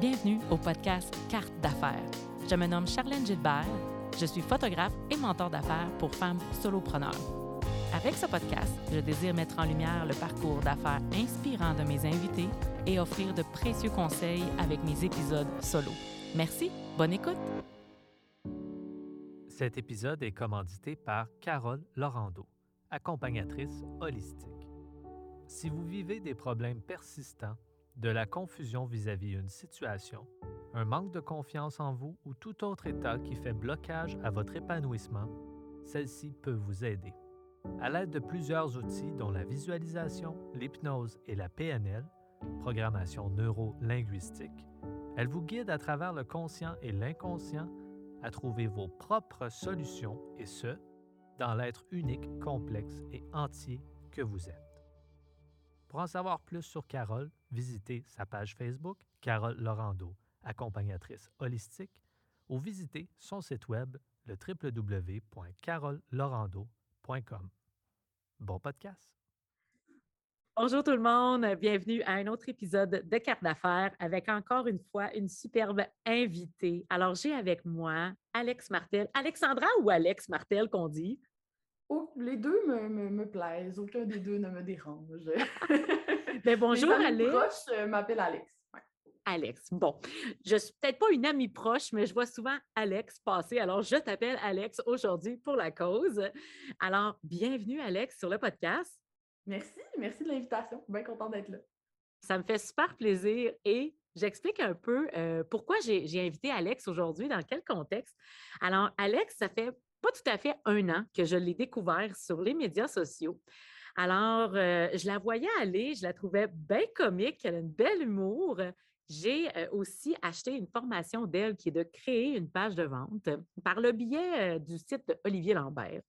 Bienvenue au podcast Carte d'affaires. Je me nomme Charlène Gilbert. Je suis photographe et mentor d'affaires pour femmes solopreneurs. Avec ce podcast, je désire mettre en lumière le parcours d'affaires inspirant de mes invités et offrir de précieux conseils avec mes épisodes solo. Merci, bonne écoute. Cet épisode est commandité par Carole Laurando, accompagnatrice holistique. Si vous vivez des problèmes persistants, de la confusion vis-à-vis d'une situation, un manque de confiance en vous ou tout autre état qui fait blocage à votre épanouissement, celle-ci peut vous aider. À l'aide de plusieurs outils dont la visualisation, l'hypnose et la PNL, programmation neuro-linguistique, elle vous guide à travers le conscient et l'inconscient à trouver vos propres solutions et ce, dans l'être unique, complexe et entier que vous êtes. Pour en savoir plus sur Carole, visitez sa page Facebook, Carole Laurando, accompagnatrice holistique, ou visitez son site web, le www.carolelaurando.com. Bon podcast! Bonjour tout le monde, bienvenue à un autre épisode de Carte d'affaires avec encore une fois une superbe invitée. Alors j'ai avec moi Alex Martel, Alexandra ou Alex Martel qu'on dit? Oh, les deux me, me, plaisent. Aucun des deux ne me dérange. Mais ben, bonjour, Alex. proche euh, m'appelle Alex. Alex. Bon, je suis peut-être pas une amie proche, mais je vois souvent Alex passer. Alors, je t'appelle Alex aujourd'hui pour la cause. Alors, bienvenue, Alex, sur le podcast. Merci, merci de l'invitation. Bien content d'être là. Ça me fait super plaisir et j'explique un peu euh, pourquoi j'ai invité Alex aujourd'hui, dans quel contexte. Alors, Alex, ça fait pas tout à fait un an que je l'ai découvert sur les médias sociaux. Alors, euh, je la voyais aller, je la trouvais bien comique, elle a une belle humour. J'ai euh, aussi acheté une formation d'elle qui est de créer une page de vente par le biais euh, du site Olivier Lambert.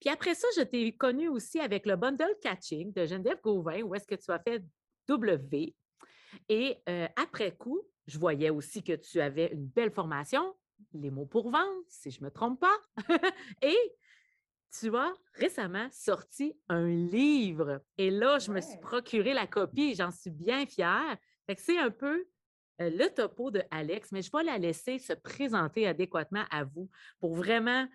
Puis après ça, je t'ai connue aussi avec le bundle catching de Geneviève Gauvin, où est-ce que tu as fait W? Et après coup, je voyais aussi que tu avais une belle formation les mots pour vendre, si je ne me trompe pas. et tu as récemment sorti un livre. Et là, je me suis procuré la copie et j'en suis bien fière. c'est un peu euh, le topo de Alex, mais je vais la laisser se présenter adéquatement à vous pour vraiment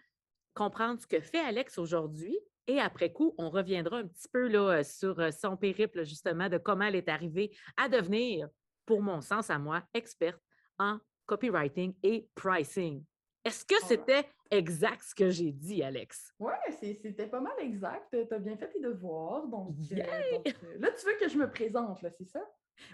comprendre ce que fait Alex aujourd'hui. Et après coup, on reviendra un petit peu là, sur euh, son périple, justement, de comment elle est arrivée à devenir, pour mon sens à moi, experte en copywriting et pricing. Est-ce que c'était exact ce que j'ai dit, Alex? Oui, c'était pas mal exact. Tu as bien fait tes devoirs. Donc, euh, euh, là, tu veux que je me présente, c'est ça?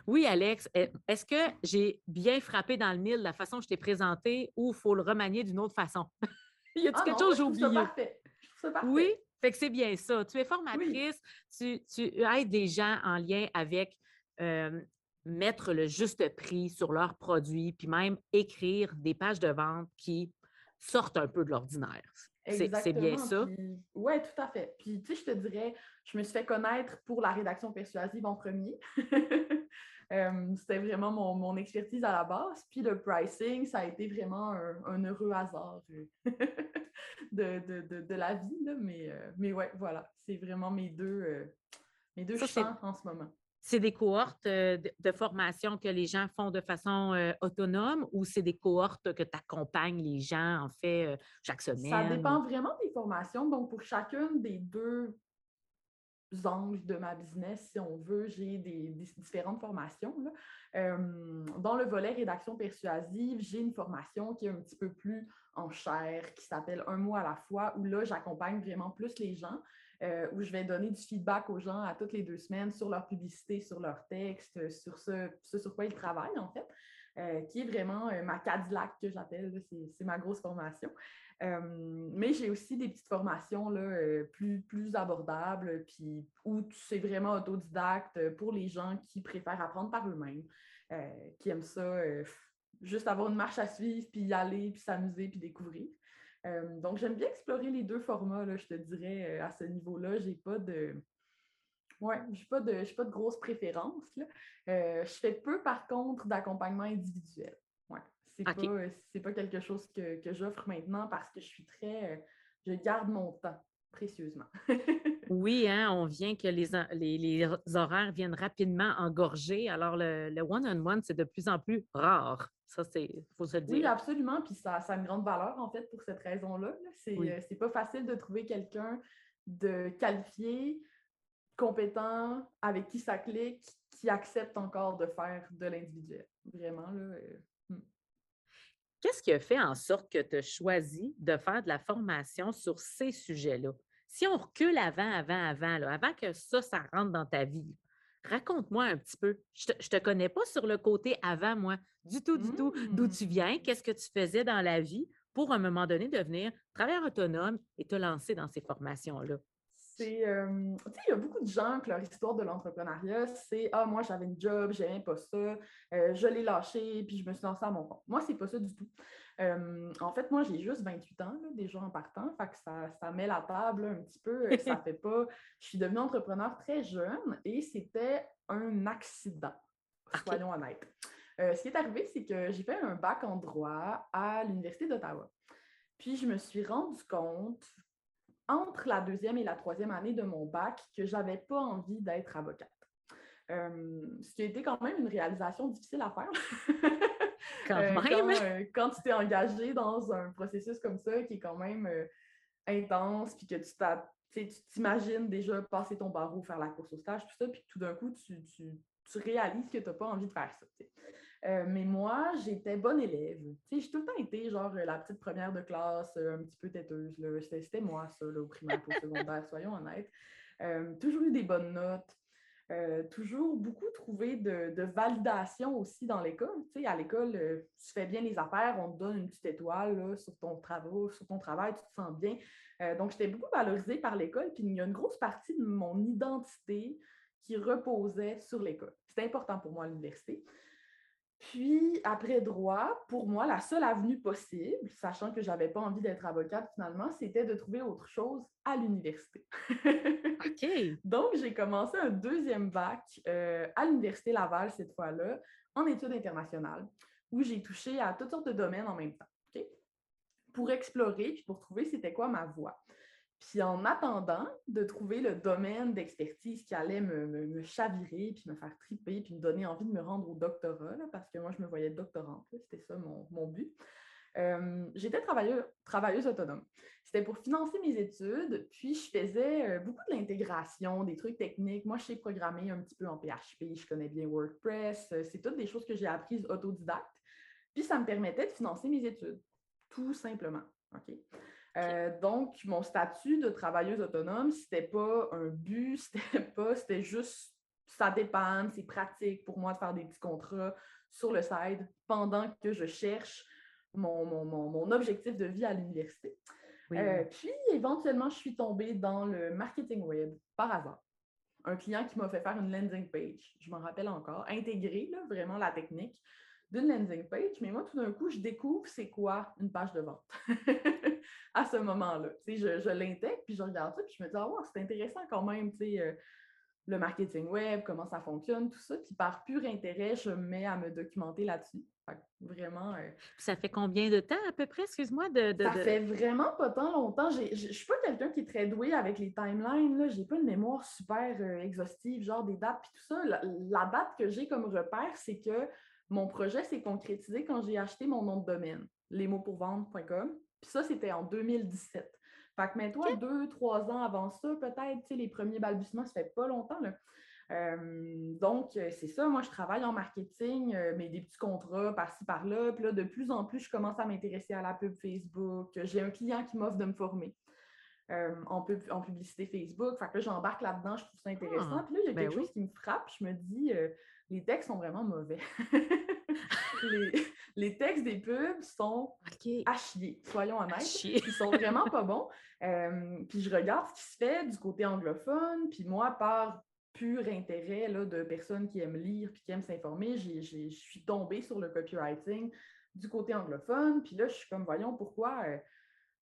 Oui, Alex. Est-ce que j'ai bien frappé dans le mille la façon que je t'ai présenté ou il faut le remanier d'une autre façon? y a-t-il ah quelque chose que j'ai oublié? Parfait. parfait. Oui, fait que c'est bien ça. Tu es formatrice, tu, aides des gens en lien avec euh, mettre le juste prix sur leurs produits, puis même écrire des pages de vente qui sortent un peu de l'ordinaire. C'est bien ça? Oui, tout à fait. Puis, tu sais, je te dirais, je me suis fait connaître pour la rédaction persuasive en premier. C'était vraiment mon, expertise à la base. Puis le pricing, ça a été vraiment un, heureux hasard euh, de, la vie. Mais, euh, mais ouais, voilà, c'est vraiment mes deux, euh, mes deux champs en ce moment c'est des cohortes euh, de, formation que les gens font de façon euh, autonome ou c'est des cohortes que tu accompagnes les gens, en fait, euh, chaque semaine? Ça dépend vraiment des formations. Donc, pour chacune des deux angles de ma business, si on veut, j'ai des, différentes formations. dans le volet rédaction persuasive, j'ai une formation qui est un petit peu plus en chair, qui s'appelle Un mot à la fois, où là, j'accompagne vraiment plus les gens. Euh, où je vais donner du feedback aux gens à toutes les deux semaines sur leur publicité, sur leur texte, sur ce, sur quoi ils travaillent, en fait, euh, qui est vraiment euh, ma Cadillac que j'appelle, c'est ma grosse formation. mais j'ai aussi des petites formations là, plus, plus abordables, puis où c'est vraiment autodidacte pour les gens qui préfèrent apprendre par eux-mêmes, qui aiment ça, juste avoir une marche à suivre, puis y aller, puis s'amuser, puis découvrir. Euh, donc, j'aime bien explorer les deux formats, je te dirais, euh, à ce niveau-là. J'ai pas de. Ouais, j'ai pas de, pas de grosses préférences. Euh, je fais peu, par contre, d'accompagnement individuel. Ouais. C'est pas, pas quelque chose que, que j'offre maintenant parce que je suis très. je garde mon temps précieusement. oui, hein, on vient que les, les, horaires viennent rapidement engorger. Alors, le one-on-one, c'est de plus en plus rare. Ça, c'est, faut se le dire. Oui, absolument. Puis ça, ça a une grande valeur, en fait, pour cette raison-là. C'est, euh, c'est pas facile de trouver quelqu'un de qualifié, compétent, avec qui ça clique, qui accepte encore de faire de l'individuel. Vraiment, là. Euh, hmm. Qu'est-ce qui a fait en sorte que tu as choisi de faire de la formation sur ces sujets-là? Si on recule avant, avant, avant, là, avant que ça, ça rentre dans ta vie, raconte-moi un petit peu. Je ne te, connais pas sur le côté avant, moi, du tout, du tout. D'où tu mmh. viens, qu'est-ce que tu faisais dans la vie pour, à un moment donné, devenir travailleur autonome et te lancer dans ces formations-là? C'est, euh, tu sais, il y a beaucoup de gens que leur histoire de l'entrepreneuriat, c'est Ah, moi, j'avais une job, j'aimais pas ça, euh, je l'ai lâché, puis je me suis lancée à mon compte. Moi, c'est pas ça du tout. Euh, en fait, moi, j'ai juste 28 ans déjà en partant, fait que ça, ça met la table un petit peu. ça fait pas. Je suis devenue entrepreneur très jeune et c'était un accident, soyons honnêtes. ce qui est arrivé, c'est que j'ai fait un bac en droit à l'Université d'Ottawa. Puis je me suis rendu compte entre la deuxième et la troisième année de mon bac que je n'avais pas envie d'être avocate. Euh, ce qui a été quand même une réalisation difficile à faire. quand, euh, même. Euh, quand, tu t'es engagé dans un processus comme ça qui est quand même intense, puis que tu t'imagines déjà passer ton barreau, faire la course au stage, tout ça, puis tout d'un coup, tu, réalises que tu n'as pas envie de faire ça. Euh, mais moi, j'étais bonne élève. J'ai tout le temps été genre la petite première de classe, euh, un petit peu têteuse. C'était moi, ça, au primaire au secondaire, soyons honnêtes. Euh, toujours eu des bonnes notes. toujours beaucoup trouvé de, validation aussi dans l'école. à l'école, tu fais bien les affaires, on te donne une petite étoile sur, ton travail, sur ton travail, tu te sens bien. donc, j'étais beaucoup valorisée par l'école. Puis, il y a une grosse partie de mon identité qui reposait sur l'école. C'était important pour moi à l'université. Puis, après droit, pour moi, la seule avenue possible, sachant que je n'avais pas envie d'être avocate finalement, c'était de trouver autre chose à l'université. OK. Donc, j'ai commencé un deuxième bac euh, à l'Université Laval cette fois-là, en études internationales, où j'ai touché à toutes sortes de domaines en même temps. Pour explorer, puis pour trouver c'était quoi ma voie. Puis en attendant de trouver le domaine d'expertise qui allait me, chavirer, puis me faire triper, puis me donner envie de me rendre au doctorat, parce que moi, je me voyais doctorante, c'était ça mon, but. Euh, j'étais travailleuse, travailleuse autonome. C'était pour financer mes études, puis je faisais euh, beaucoup de l'intégration, des trucs techniques. Moi, je sais programmer un petit peu en PHP, je connais bien WordPress. Euh, c'est toutes des choses que j'ai apprises autodidacte. Puis ça me permettait de financer mes études, tout simplement. OK? Euh, donc, mon statut de travailleuse autonome, c'était pas un but, c'était pas, c'était juste, ça dépend, c'est pratique pour moi de faire des petits contrats sur le side pendant que je cherche mon, mon, objectif de vie à l'université. Euh, puis, éventuellement, je suis tombée dans le marketing web par hasard. Un client qui m'a fait faire une landing page, je m'en rappelle encore, intégrer vraiment la technique d'une landing page, mais moi, tout d'un coup, je découvre c'est quoi une page de vente à ce moment-là. Je, je l'intègre, puis je regarde ça, puis je me dis, ah, c'est intéressant quand même, euh, le marketing web, comment ça fonctionne, tout ça. Puis par pur intérêt, je me mets à me documenter là-dessus. Vraiment. Euh, ça fait combien de temps à peu près, excuse-moi? De, ça fait vraiment pas tant longtemps. Je ne suis pas quelqu'un qui est très doué avec les timelines. Je n'ai pas une mémoire super euh, exhaustive, genre des dates, puis tout ça. la date que j'ai comme repère, c'est que mon projet s'est concrétisé quand j'ai acheté mon nom de domaine, lesmotspourvendre.com. Puis ça, c'était en 2017. Fait que, mets-toi deux, trois ans avant ça, peut-être, les premiers balbutiements, ça fait pas longtemps. Euh, donc, euh, c'est ça. Moi, je travaille en marketing, euh, mais des petits contrats par-ci, par-là. Puis là, de plus en plus, je commence à m'intéresser à la pub Facebook. J'ai un client qui m'offre de me former. en, publicité Facebook. Fait que là, j'embarque là-dedans, je trouve ça intéressant. Ah, puis là, il y a ben quelque chose qui me frappe. Je me dis, les textes sont vraiment mauvais. les, textes des pubs sont à chier, soyons honnêtes. Ils sont vraiment pas bons. Euh, puis je regarde ce qui se fait du côté anglophone, puis moi, par pur intérêt là, de personnes qui aiment lire puis qui aiment s'informer, je suis tombée sur le copywriting du côté anglophone. Puis là, je suis comme, voyons, pourquoi, euh,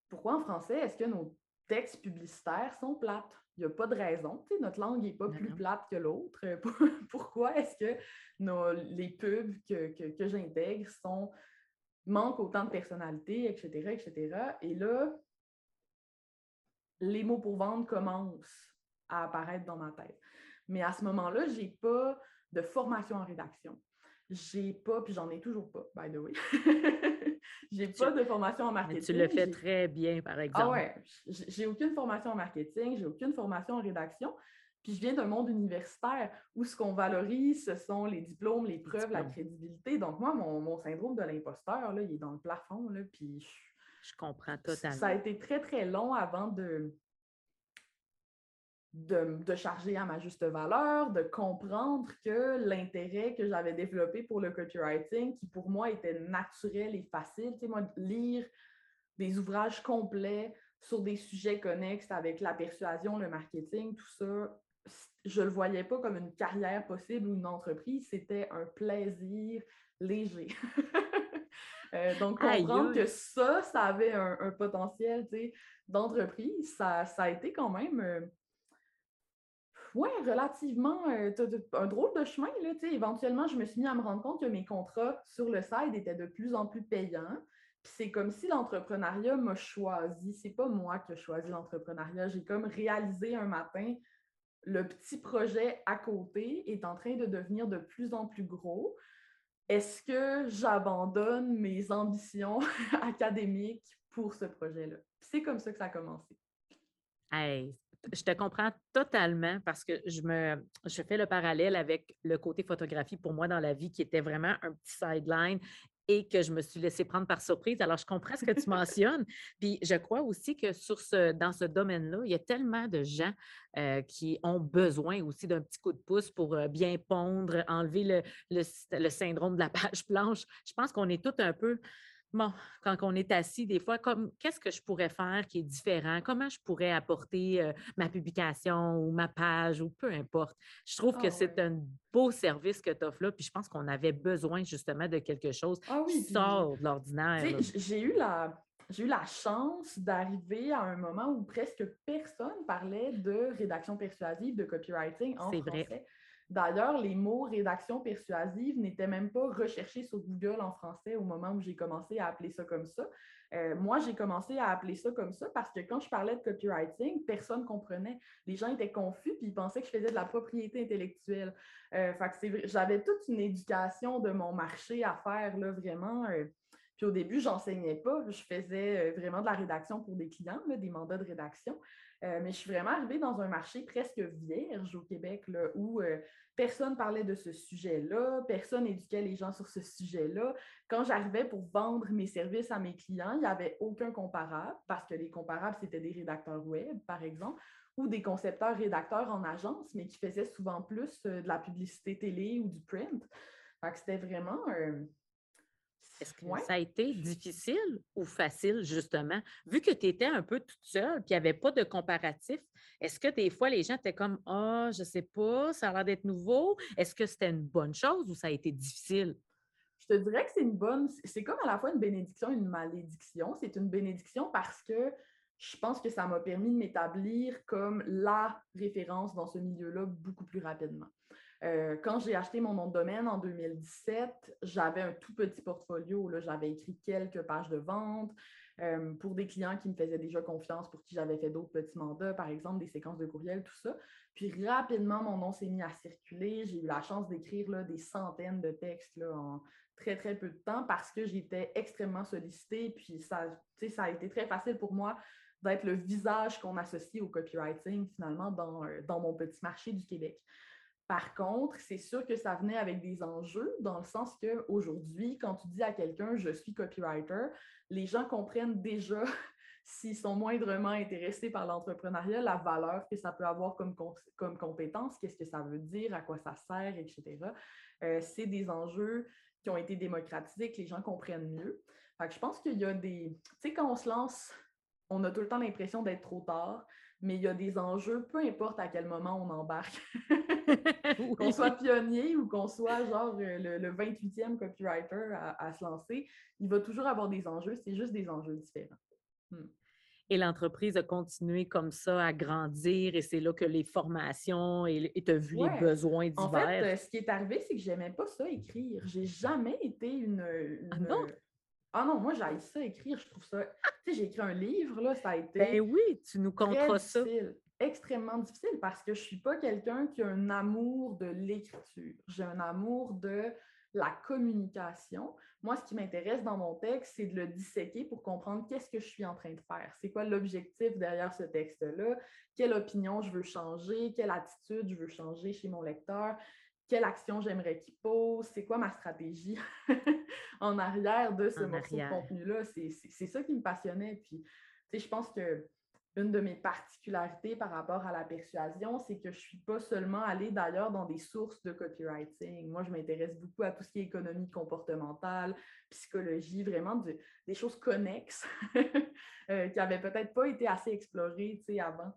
pourquoi en français, est-ce que nos textes publicitaires sont plates? Il n'y a pas de raison. notre langue n'est pas plus plate que l'autre. Pourquoi est-ce que les pubs que, j'intègre sont manquent autant de personnalité, etc., etc. Et là, les mots pour vendre commencent à apparaître dans ma tête. Mais à ce moment-là, je n'ai pas de formation en rédaction. J'ai pas, puis j'en ai toujours pas, by the way. j'ai pas de formation en marketing. tu le fais très bien, par exemple. Ah ouais, j'ai aucune formation en marketing, j'ai aucune formation en rédaction. Puis je viens d'un monde universitaire où ce qu'on valorise, ce sont les diplômes, les preuves, la crédibilité. Donc, moi, mon, syndrome de l'imposteur, il est dans le plafond. Là, puis je, comprends totalement. Ça a été très, très long avant de, de, charger à ma juste valeur, de comprendre que l'intérêt que j'avais développé pour le copywriting, qui pour moi était naturel et facile, tu sais, moi, lire des ouvrages complets sur des sujets connexes avec la persuasion, le marketing, tout ça, je ne le voyais pas comme une carrière possible ou une entreprise, c'était un plaisir léger. Euh, donc, comprendre que ça, ça avait un, potentiel d'entreprise, ça, ça, a été quand même euh, relativement euh, un drôle de chemin. Là, éventuellement, je me suis mis à me rendre compte que mes contrats sur le site étaient de plus en plus payants. c'est comme si l'entrepreneuriat m'a choisi. C'est pas moi qui ai choisi l'entrepreneuriat. J'ai comme réalisé un matin le petit projet à côté est en train de devenir de plus en plus gros. Est-ce que j'abandonne mes ambitions académiques pour ce projet-là? C'est comme ça que ça a commencé. Hey, je te comprends totalement parce que je me je fais le parallèle avec le côté photographie pour moi dans la vie qui était vraiment un petit sideline et que je me suis laissée prendre par surprise. Alors, je comprends ce que tu mentionnes. Puis, je crois aussi que sur ce, dans ce domaine-là, il y a tellement de gens euh, qui ont besoin aussi d'un petit coup de pouce pour euh, bien pondre, enlever le, le, syndrome de la page blanche. Je pense qu'on est tous un peu bon, quand on est assis, des fois, comme qu'est-ce que je pourrais faire qui est différent? Comment je pourrais apporter euh, ma publication ou ma page ou peu importe? Je trouve que ah c'est un beau service que tu offres là, puis je pense qu'on avait besoin justement de quelque chose ah qui sort de l'ordinaire. J'ai eu la. J'ai eu la chance d'arriver à un moment où presque personne parlait de rédaction persuasive, de copywriting en français. Vrai. D'ailleurs, les mots rédaction persuasive n'étaient même pas recherchés sur Google en français au moment où j'ai commencé à appeler ça comme ça. Euh, moi, j'ai commencé à appeler ça comme ça parce que quand je parlais de copywriting, personne ne comprenait. Les gens étaient confus et ils pensaient que je faisais de la propriété intellectuelle. Euh, j'avais toute une éducation de mon marché à faire, là, vraiment. Euh, puis au début, j'enseignais pas, je faisais vraiment de la rédaction pour des clients, des mandats de rédaction. Mais je suis vraiment arrivée dans un marché presque vierge au Québec, là, où Personne parlait de ce sujet-là, personne éduquait les gens sur ce sujet-là. Quand j'arrivais pour vendre mes services à mes clients, il n'y avait aucun comparable parce que les comparables, c'était des rédacteurs web, par exemple, ou des concepteurs rédacteurs en agence, mais qui faisaient souvent plus euh, de la publicité télé ou du print. C'était vraiment euh, est-ce que ça a été difficile ou facile, justement? Vu que tu étais un peu toute seule, puis il n'y avait pas de comparatif, est-ce que des fois les gens étaient comme Ah, oh, je sais pas, ça a l'air d'être nouveau? Est-ce que c'était une bonne chose ou ça a été difficile? Je te dirais que c'est une bonne, c'est comme à la fois une bénédiction et une malédiction. C'est une bénédiction parce que je pense que ça m'a permis de m'établir comme la référence dans ce milieu-là beaucoup plus rapidement. Euh, quand j'ai acheté mon nom de domaine en 2017, j'avais un tout petit portfolio. J'avais écrit quelques pages de vente euh, pour des clients qui me faisaient déjà confiance, pour qui j'avais fait d'autres petits mandats, par exemple des séquences de courriel, tout ça. Puis rapidement, mon nom s'est mis à circuler. J'ai eu la chance d'écrire des centaines de textes là, en très, très peu de temps parce que j'étais extrêmement sollicitée. Puis ça, ça a été très facile pour moi d'être le visage qu'on associe au copywriting finalement dans, euh, dans mon petit marché du Québec. Par contre, c'est sûr que ça venait avec des enjeux, dans le sens qu'aujourd'hui, quand tu dis à quelqu'un je suis copywriter, les gens comprennent déjà, s'ils sont moindrement intéressés par l'entrepreneuriat, la valeur que ça peut avoir comme, comme compétence, qu'est-ce que ça veut dire, à quoi ça sert, etc. Euh, c'est des enjeux qui ont été démocratisés, que les gens comprennent mieux. je pense qu'il y a des. Tu sais, quand on se lance, on a tout le temps l'impression d'être trop tard mais il y a des enjeux, peu importe à quel moment on embarque. qu'on soit pionnier ou qu'on soit genre euh, le, 28e copywriter à, se lancer, il va toujours avoir des enjeux, c'est juste des enjeux différents. Hmm. Et l'entreprise a continué comme ça à grandir et c'est là que les formations et tu as vu les besoins divers. En fait, euh, ce qui est arrivé, c'est que j'aimais pas ça écrire. J'ai jamais été une, ah non? Ah non, moi, j'ai ça écrire. Je trouve ça. Tu sais, j'ai écrit un livre, là, ça a été. Ben oui, tu nous conteras ça. extrêmement difficile parce que je ne suis pas quelqu'un qui a un amour de l'écriture. J'ai un amour de la communication. Moi, ce qui m'intéresse dans mon texte, c'est de le disséquer pour comprendre qu'est-ce que je suis en train de faire. C'est quoi l'objectif derrière ce texte-là? Quelle opinion je veux changer? Quelle attitude je veux changer chez mon lecteur? Quelle action j'aimerais qu'il pose? C'est quoi ma stratégie en arrière de ce morceau de contenu-là? C'est ça qui me passionnait. Puis, je pense que une de mes particularités par rapport à la persuasion, c'est que je ne suis pas seulement allée d'ailleurs dans des sources de copywriting. Moi, je m'intéresse beaucoup à tout ce qui est économie comportementale, psychologie, vraiment des choses connexes euh, qui n'avaient peut-être pas été assez explorées avant.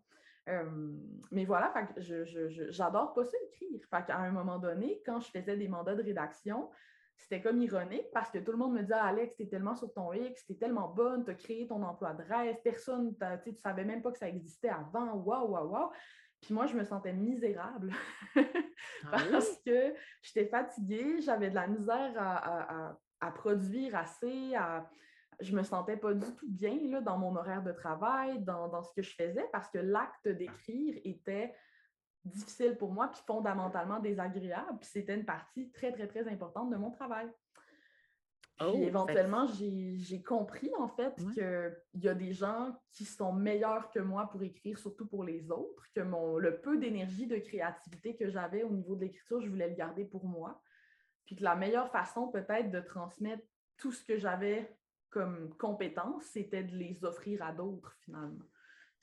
Euh, mais voilà, je, j'adore pas ça écrire. Fait qu'à un moment donné, quand je faisais des mandats de rédaction, c'était comme ironique parce que tout le monde me disait Alex, t'es tellement sur ton X, t'es tellement bonne, t'as créé ton emploi de rêve, personne, tu ne savais même pas que ça existait avant, waouh, waouh, waouh. Puis moi, je me sentais misérable ah parce que j'étais fatiguée, j'avais de la misère à, produire assez, à... je me sentais pas du tout bien là, dans mon horaire de travail, dans, dans ce que je faisais, parce que l'acte d'écrire était difficile pour moi, puis fondamentalement désagréable. Puis c'était une partie très, très, très importante de mon travail. Puis oh, éventuellement, j'ai compris en fait qu'il y a des gens qui sont meilleurs que moi pour écrire, surtout pour les autres, que mon, le peu d'énergie, de créativité que j'avais au niveau de l'écriture, je voulais le garder pour moi. Puis que la meilleure façon peut-être de transmettre tout ce que j'avais comme compétence, c'était de les offrir à d'autres finalement.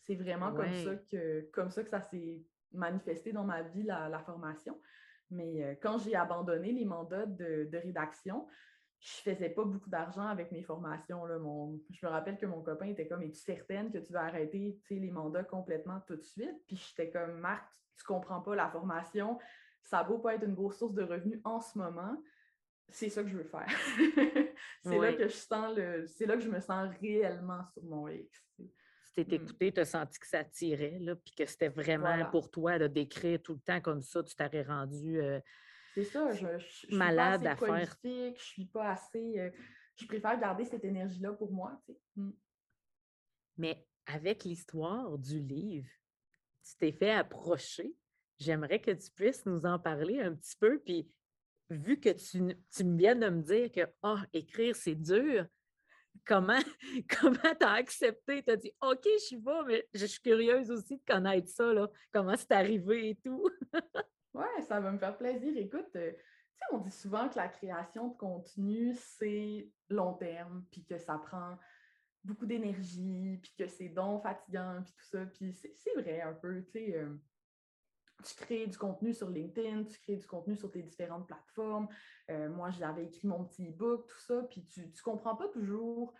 C'est vraiment comme ça que comme ça que ça s'est manifesté dans ma vie la, formation. Mais euh, quand j'ai abandonné les mandats de, rédaction, je ne faisais pas beaucoup d'argent avec mes formations. Là. je me rappelle que mon copain était comme Es-tu certaine que tu vas arrêter les mandats complètement tout de suite? Puis j'étais comme Marc, tu ne comprends pas la formation. Ça vaut pas être une grosse source de revenus en ce moment. C'est ça que je veux faire. c'est là que je sens le. C'est là que je me sens réellement sur mon X tu t'es mmh. écouté, tu as senti que ça tirait, puis que c'était vraiment pour toi de d'écrire tout le temps comme ça, tu t'aurais rendu C'est ça, je, je, malade à faire. Je suis pas assez. je préfère garder cette énergie-là pour moi. Mmh. Mais avec l'histoire du livre, tu t'es fait approcher. J'aimerais que tu puisses nous en parler un petit peu. Puis, vu que tu, tu viens de me dire que oh, écrire, c'est dur, comment comment tu as accepté? Tu as dit OK, je suis pas, mais je suis curieuse aussi de connaître ça, là. comment c'est arrivé et tout? oui, ça va me faire plaisir. Écoute, euh, on dit souvent que la création de contenu, c'est long terme, puis que ça prend beaucoup d'énergie, puis que c'est donc fatigant, puis tout ça. Puis c'est vrai un peu, tu sais. Euh, tu crées du contenu sur LinkedIn, tu crées du contenu sur tes différentes plateformes. Euh, moi, j'avais écrit mon petit e-book, tout ça, puis tu ne comprends pas toujours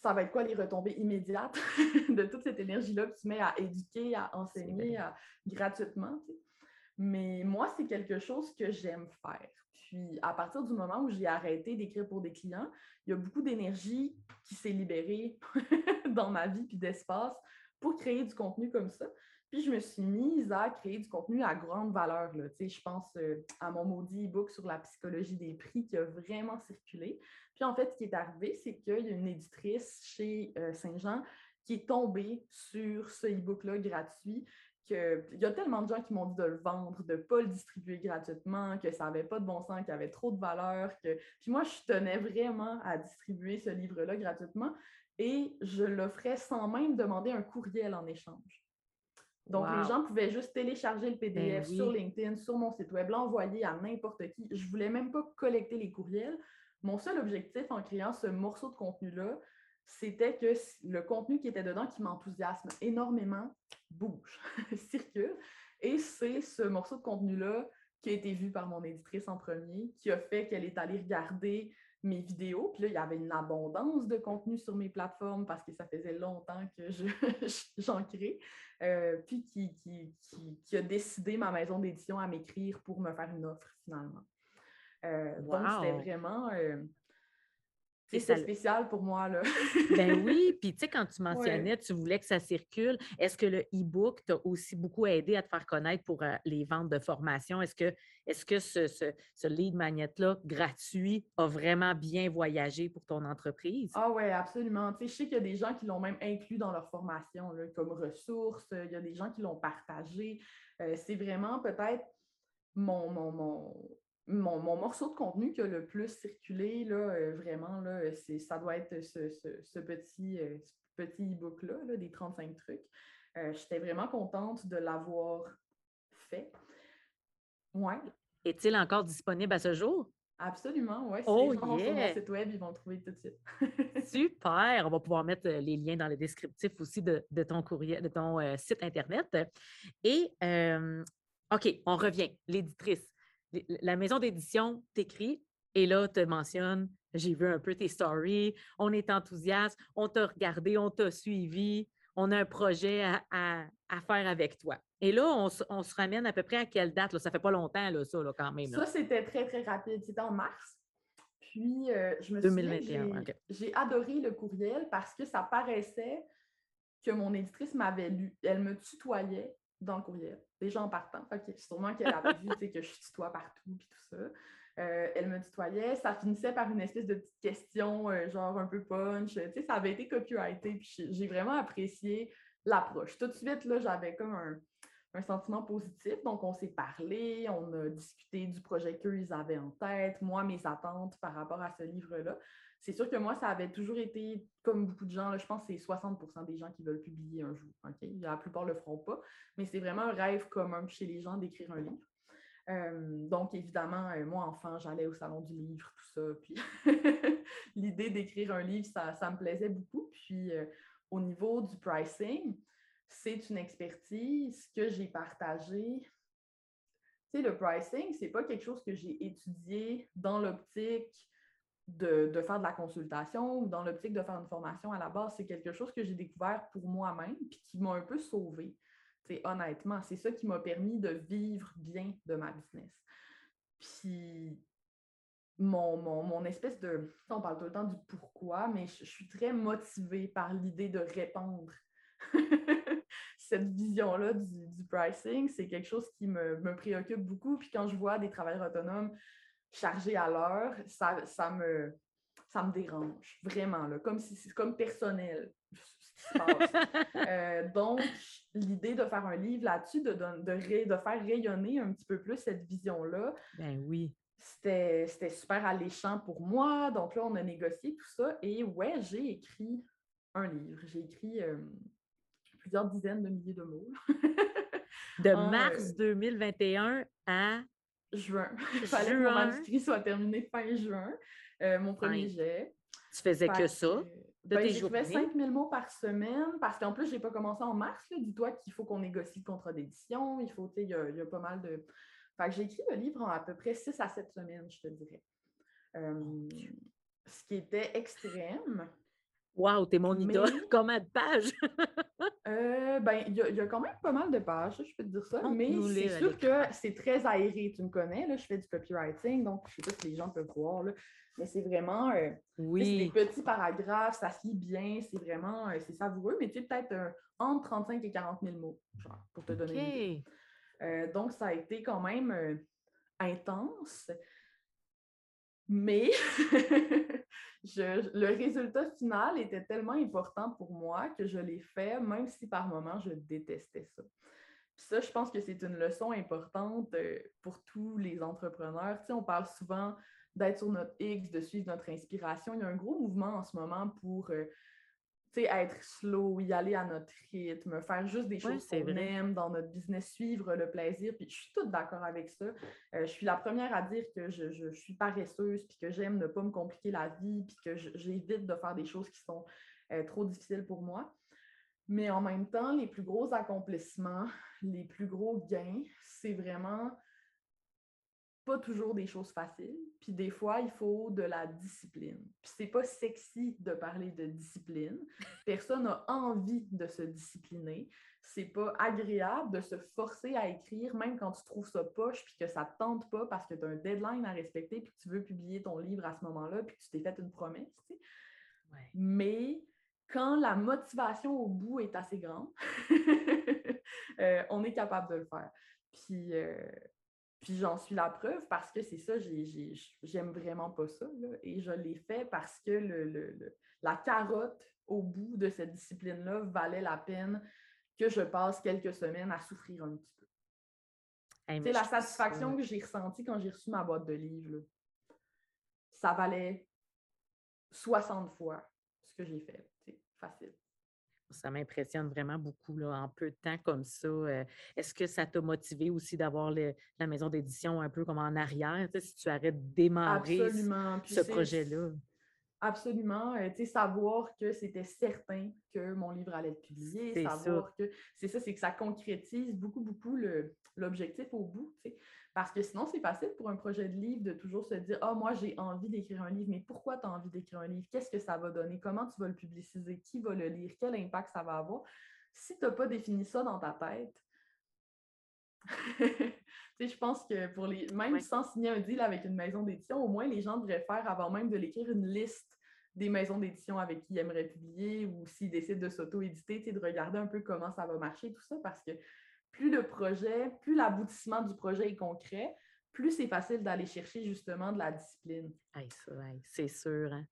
ça va être quoi les retombées immédiates de toute cette énergie-là que tu mets à éduquer, à enseigner gratuitement. Mais moi, c'est quelque chose que j'aime faire. Puis à partir du moment où j'ai arrêté d'écrire pour des clients, il y a beaucoup d'énergie qui s'est libérée dans ma vie puis d'espace pour créer du contenu comme ça. Puis je me suis mise à créer du contenu à grande valeur. Là. Je pense euh, à mon maudit e-book sur la psychologie des prix qui a vraiment circulé. Puis en fait, ce qui est arrivé, c'est qu'il y a une éditrice chez euh, Saint-Jean qui est tombée sur ce e-book-là gratuit. Que, il y a tellement de gens qui m'ont dit de le vendre, de ne pas le distribuer gratuitement, que ça n'avait pas de bon sens, qu'il avait trop de valeur. Que... Puis moi, je tenais vraiment à distribuer ce livre-là gratuitement et je l'offrais sans même demander un courriel en échange. Donc, les gens pouvaient juste télécharger le PDF ben sur LinkedIn, sur mon site web, l'envoyer à n'importe qui. Je ne voulais même pas collecter les courriels. Mon seul objectif en créant ce morceau de contenu-là, c'était que le contenu qui était dedans, qui m'enthousiasme énormément, bouge, circule. Et c'est ce morceau de contenu-là qui a été vu par mon éditrice en premier, qui a fait qu'elle est allée regarder mes vidéos. Puis là, il y avait une abondance de contenu sur mes plateformes parce que ça faisait longtemps que j'en crée. Euh, puis qui, qui, a décidé ma maison d'édition à m'écrire pour me faire une offre finalement. Euh, donc, c'était vraiment. Euh, C'est spécial pour moi, là. ben oui, puis tu sais, quand tu mentionnais, tu voulais que ça circule. Est-ce que le e-book t'a aussi beaucoup aidé à te faire connaître pour euh, les ventes de formation? Est-ce que, est que ce, ce, lead magnet-là, gratuit, a vraiment bien voyagé pour ton entreprise? Ah oui, absolument. Tu sais, je sais qu'il y a des gens qui l'ont même inclus dans leur formation là, comme ressource. Il y a des gens qui l'ont partagé. Euh, c'est vraiment peut-être mon, mon, mon, mon, morceau de contenu qui a le plus circulé, là, euh, vraiment, là, ça doit être ce, petit, euh, petit e-book-là, des 35 trucs. Euh, j'étais vraiment contente de l'avoir fait. Ouais. Est-il encore disponible à ce jour? Absolument, oui. Oh, sur mon site web, ils vont le trouver tout de suite. Super! On va pouvoir mettre les liens dans le descriptif aussi de, ton courrier, de ton site Internet. Et OK, on revient. L'éditrice la maison d'édition t'écrit et là, te mentionne j'ai vu un peu tes stories, on est enthousiaste, on t'a regardé, on t'a suivi, on a un projet à, faire avec toi. Et là, on, se ramène à peu près à quelle date? Là? Ça fait pas longtemps, là, ça, quand même. Ça, c'était très, très rapide. C'était en mars. Puis, euh, je me 2021, j'ai adoré le courriel parce que ça paraissait que mon éditrice m'avait lu. Elle me tutoyait dans le courriel, déjà en partant. OK, sûrement qu'elle avait vu que je tutoie partout et tout ça. Euh, elle me tutoyait. Ça finissait par une espèce de petite question, euh, genre un peu punch. Ça avait été copyrighté. Puis j'ai vraiment apprécié l'approche. Tout de suite, là, j'avais comme un, un, sentiment positif. Donc, on s'est parlé, on a discuté du projet qu'ils avaient en tête, moi, mes attentes par rapport à ce livre-là. C'est sûr que moi, ça avait toujours été, comme beaucoup de gens, je pense que c'est 60% des gens qui veulent publier un jour. La plupart ne le feront pas, mais c'est vraiment un rêve commun chez les gens d'écrire un livre. Euh, donc, évidemment, euh, moi, enfant, j'allais au salon du livre, tout ça. Puis l'idée d'écrire un livre, ça, me plaisait beaucoup. Puis euh, au niveau du pricing, c'est une expertise que j'ai partagée. Tu sais, le pricing, ce n'est pas quelque chose que j'ai étudié dans l'optique de, faire de la consultation ou dans l'optique de faire une formation à la base, c'est quelque chose que j'ai découvert pour moi-même puis qui m'a un peu sauvée. honnêtement, c'est ça qui m'a permis de vivre bien de ma business. Puis mon, mon, espèce de. On parle tout le temps du pourquoi, mais je, suis très motivée par l'idée de répandre cette vision-là du, pricing. C'est quelque chose qui me, me, préoccupe beaucoup. Puis quand je vois des travailleurs autonomes chargé à l'heure, ça, ça, me, ça me dérange, vraiment, là, comme si c'est comme personnel. Euh, donc, l'idée de faire un livre là-dessus, de, de, de, faire rayonner un petit peu plus cette vision-là, ben oui. C'était super alléchant pour moi. Donc là, on a négocié tout ça. Et ouais, j'ai écrit un livre. J'ai écrit euh, plusieurs dizaines de milliers de mots. de mars 2021 euh, à juin. Il fallait que mon manuscrit soit terminé fin juin, euh, mon premier jet. Tu faisais que ça? De ben, J'écrivais 5000 mots par semaine parce qu'en plus, je n'ai pas commencé en mars. Dis-toi qu'il faut qu'on négocie le contrat d'édition. Il faut, il y, a, pas mal de. Fait j'ai écrit le livre en à peu près 6 à 7 semaines, je te dirais. Euh, ce qui était extrême. Wow, t'es mon idole! Combien de pages? Euh, ben, il y, a quand même pas mal de pages, je peux te dire ça. mais c'est sûr que c'est très aéré. Tu me connais, là, je fais du copywriting, donc je ne sais pas si les gens peuvent voir. Là, mais c'est vraiment. Euh, oui. des petits paragraphes, ça se lit bien, c'est vraiment. Euh, c'est savoureux, mais tu sais, peut-être entre 35 et 40 000 mots, genre, pour te donner une idée. donc, ça a été quand même intense. Mais le résultat final était tellement important pour moi que je l'ai fait, même si par moments je détestais ça. ça, je pense que c'est une leçon importante euh, pour tous les entrepreneurs. Tu on parle souvent d'être sur notre X, de suivre notre inspiration. Il y a un gros mouvement en ce moment pour euh, être slow, y aller à notre rythme, faire juste des choses qu'on aime dans notre business, suivre le plaisir. Puis je suis toute d'accord avec ça. Euh, je suis la première à dire que je, suis paresseuse, puis que j'aime ne pas me compliquer la vie, puis que j'évite de faire des choses qui sont euh, trop difficiles pour moi. Mais en même temps, les plus gros accomplissements, les plus gros gains, c'est vraiment pas toujours des choses faciles. Puis des fois, il faut de la discipline. Puis c'est pas sexy de parler de discipline. Personne n'a envie de se discipliner. C'est pas agréable de se forcer à écrire, même quand tu trouves ça poche, puis que ça te tente pas parce que tu as un deadline à respecter, puis que tu veux publier ton livre à ce moment-là, puis que tu t'es fait une promesse. Mais quand la motivation au bout est assez grande, euh, on est capable de le faire. Puis, euh, puis j'en suis la preuve parce que c'est ça, j'aime vraiment pas ça. et je l'ai fait parce que le, la carotte au bout de cette discipline-là valait la peine que je passe quelques semaines à souffrir un petit peu. c'est la satisfaction que j'ai ressentie quand j'ai reçu ma boîte de livres. Ça valait 60 fois ce que j'ai fait. C'est facile. Ça m'impressionne vraiment beaucoup là, en peu de temps comme ça. Euh, est-ce que ça t'a motivé aussi d'avoir la maison d'édition un peu comme en arrière, si tu arrêtes de démarrer ce projet-là? Absolument. Euh, tu sais, savoir que c'était certain que mon livre allait être publié, savoir que c'est ça, c'est que ça concrétise beaucoup, beaucoup l'objectif au bout. Parce que sinon, c'est facile pour un projet de livre de toujours se dire Ah, moi, j'ai envie d'écrire un livre, mais pourquoi tu as envie d'écrire un livre? Qu'est-ce que ça va donner? Comment tu vas le publiciser? Qui va le lire? Quel impact ça va avoir? Si tu n'as pas défini ça dans ta tête, je pense que pour les. Même sans signer un deal avec une maison d'édition, au moins les gens devraient faire avant même de l'écrire une liste des maisons d'édition avec qui ils aimeraient publier ou s'ils décident de s'auto-éditer, de regarder un peu comment ça va marcher, tout ça, parce que plus le projet, plus l'aboutissement du projet est concret, plus c'est facile d'aller chercher justement de la discipline. c'est sûr. Hein.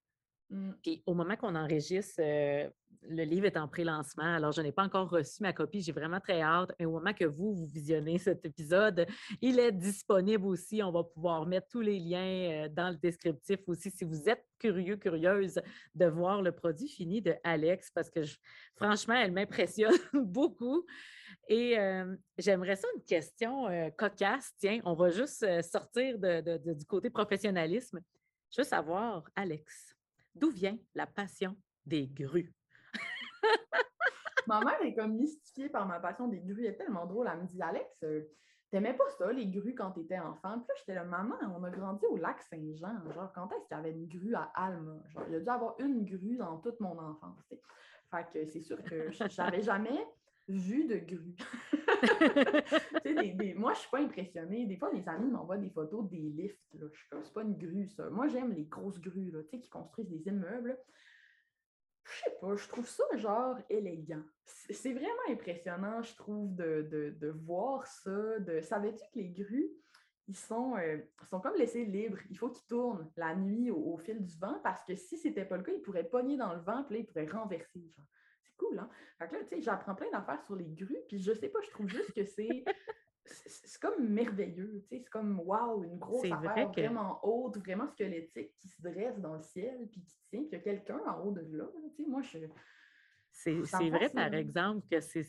Mmh. Puis au moment qu'on enregistre, euh, le livre est en pré-lancement, alors je n'ai pas encore reçu ma copie, j'ai vraiment très hâte. Et au moment que vous, vous visionnez cet épisode, il est disponible aussi. On va pouvoir mettre tous les liens euh, dans le descriptif aussi si vous êtes curieux, curieuse de voir le produit fini de Alex, parce que franchement, elle m'impressionne beaucoup. Et euh, j'aimerais ça une question cocasse. Tiens, on va juste sortir du côté professionnalisme. Je veux savoir, Alex, D'où vient la passion des grues? ma mère est comme mystifiée par ma passion des grues. Elle est tellement drôle. Elle me dit Alex, euh, t'aimais pas ça, les grues, quand t'étais enfant? Puis là, j'étais là, maman, on a grandi au lac Saint-Jean. Genre, quand est-ce qu'il y avait une grue à Alma? Genre, il a dû avoir une grue dans toute mon enfance. Fait que c'est sûr que j'avais jamais vu de grue. moi, je suis pas impressionnée. Des fois, mes amis m'envoient des photos des lifts. Là. Je suis comme, c'est pas une grue, ça. Moi, j'aime les grosses grues là, qui construisent des immeubles. Je sais pas, je trouve ça genre élégant. C'est vraiment impressionnant, je trouve, de, voir ça. De... Savais-tu que les grues, ils sont, euh, sont comme laissés libres? Il faut qu'ils tournent la nuit au, fil du vent parce que si c'était pas le cas, ils pourraient pogner dans le vent puis là, ils pourraient renverser. Genre cool, hein? Fait que là, tu sais, j'apprends plein d'affaires sur les grues, puis je sais pas, je trouve juste que c'est. c'est comme merveilleux, tu sais, c'est comme wow, une grosse affaire vraiment haute, vraiment squelettique qui se dresse dans le ciel puis qui tient, puis il y a quelqu'un en haut de là, tu sais, moi je C'est vrai par exemple que c'est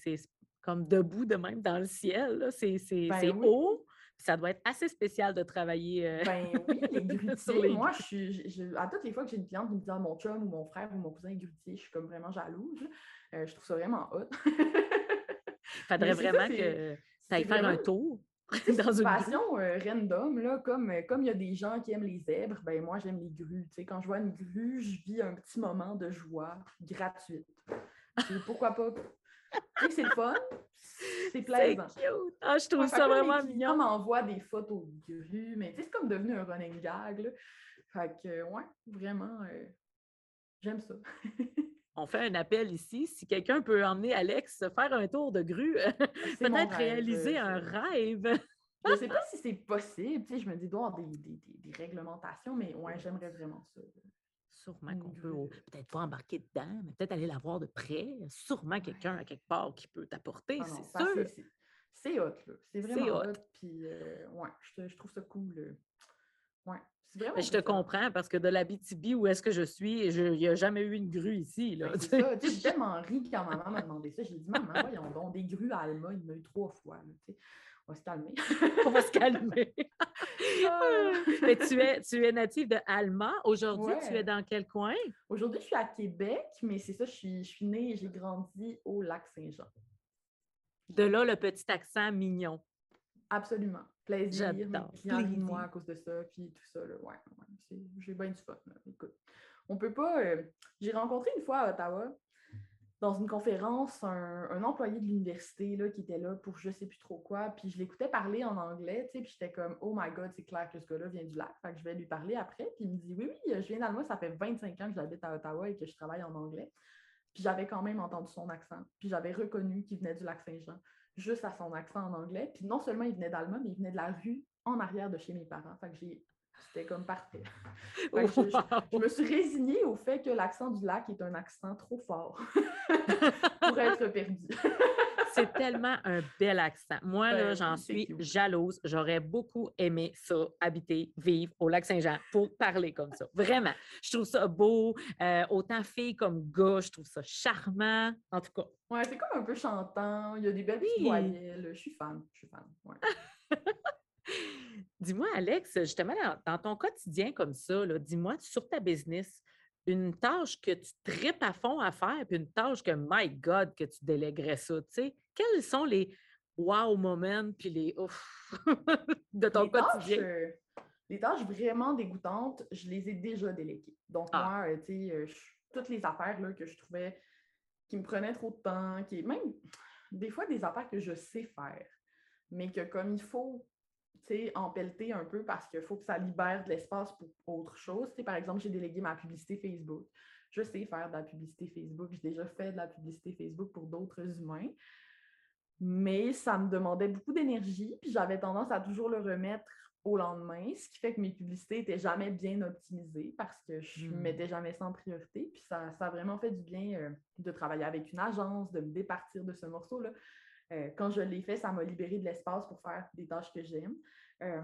comme debout de même dans le ciel, c'est ben haut, ça doit être assez spécial de travailler. Euh, ben oui, les grutiers. moi, je suis, à toutes les fois que j'ai une cliente qui me dit ah, mon chum ou mon frère ou mon cousin est grutier, je suis comme vraiment jalouse. Euh, je trouve ça vraiment hot. Il faudrait vraiment que ça aille faire un tour. dans une passion euh, random, là, comme comme il y a des gens qui aiment les zèbres, ben moi j'aime les grues. quand je vois une grue, je vis un petit moment de joie gratuite. pourquoi pas? c'est fun, c'est plaisant. Ah, je trouve ça vraiment mignon. On m'envoie des photos de grues, mais c'est comme devenu un running gag. Là. Fait que, ouais, vraiment, euh, j'aime ça. on fait un appel ici. Si quelqu'un peut emmener Alex faire un tour de grue, peut-être réaliser un rêve. je ne sais pas si c'est possible. Tu sais, je me dis, il doit des, des, des, réglementations, mais ouais, j'aimerais vraiment ça. Sûrement qu'on peut peut-être pas embarquer dedans, mais peut-être aller la voir de près. Sûrement quelqu'un à quelque part qui peut t'apporter, ah c'est sûr. C'est hot, là. C'est vraiment hot. Puis, euh, ouais, je, je, trouve ça cool. Ouais. Mais je te comprends parce que de l'Abitibi, où est-ce que je suis, il n'y a jamais eu une grue ici. Ben, c'est ça. J'ai tellement ri quand maman m'a demandé ça. J'ai dit, maman, voyons donc, des grues à Alma, il m'a eu trois fois. Là, on va se calmer. on va se calmer. Ah. Mais tu es, tu es native de Alma. Aujourd'hui, tu es dans quel coin? Aujourd'hui, je suis à Québec, mais c'est ça, je suis, je suis née et j'ai grandi au lac Saint-Jean. De là, le petit accent mignon. Absolument. Plaisir. Mes moi à cause de ça, puis tout ça. Là. Ouais, ouais j'ai bien du fun. Écoute, on peut pas. Euh, j'ai rencontré une fois à Ottawa dans une conférence un, employé de l'université qui était là pour je sais plus trop quoi, puis je l'écoutais parler en anglais, puis j'étais comme Oh my God, c'est clair que ce gars-là vient du lac, fait que je vais lui parler après. Puis il me dit Oui, oui, je viens d'Allemagne, ça fait 25 ans que j'habite à Ottawa et que je travaille en anglais. Puis j'avais quand même entendu son accent, puis j'avais reconnu qu'il venait du lac Saint-Jean, juste à son accent en anglais. Puis non seulement il venait d'Allemagne, mais il venait de la rue en arrière de chez mes parents. Fait que j'ai c'était comme parfait. je, me suis résignée au fait que l'accent du lac est un accent trop fort pour être perdu. c'est tellement un bel accent. Moi, là, j'en suis jalouse. J'aurais beaucoup aimé ça, habiter, vivre au lac Saint-Jean pour parler comme ça. Vraiment. Je trouve ça beau. Euh, autant fille comme gars, je trouve ça charmant. En tout cas. Ouais, c'est comme un peu chantant. Il y a des belles oui. voyelles. Je suis fan. Je suis fan. Dis-moi, Alex, justement, dans, ton quotidien comme ça, dis-moi sur ta business, une tâche que tu tripes à fond à faire, puis une tâche que, my God, que tu délèguerais ça, tu sais, quels sont les wow moments, puis les ouf de ton quotidien? Euh, les tâches vraiment dégoûtantes, je les ai déjà déléguées. Donc, ah. moi, euh, tu sais, euh, toutes les affaires là, que je trouvais qui me prenaient trop de temps, qui même des fois des affaires que je sais faire, mais que comme il faut en pelleter un peu parce qu'il faut que ça libère de l'espace pour autre chose. par exemple, j'ai délégué ma publicité Facebook. Je sais faire de la publicité Facebook. J'ai déjà fait de la publicité Facebook pour d'autres humains. Mais ça me demandait beaucoup d'énergie, puis j'avais tendance à toujours le remettre au lendemain, ce qui fait que mes publicités n'étaient jamais bien optimisées parce que je ne hmm. mettais jamais ça en priorité. Puis ça, ça, a vraiment fait du bien euh, de travailler avec une agence, de me départir de ce morceau-là. Euh, quand je l'ai fait, ça m'a libéré de l'espace pour faire des tâches que j'aime. Euh,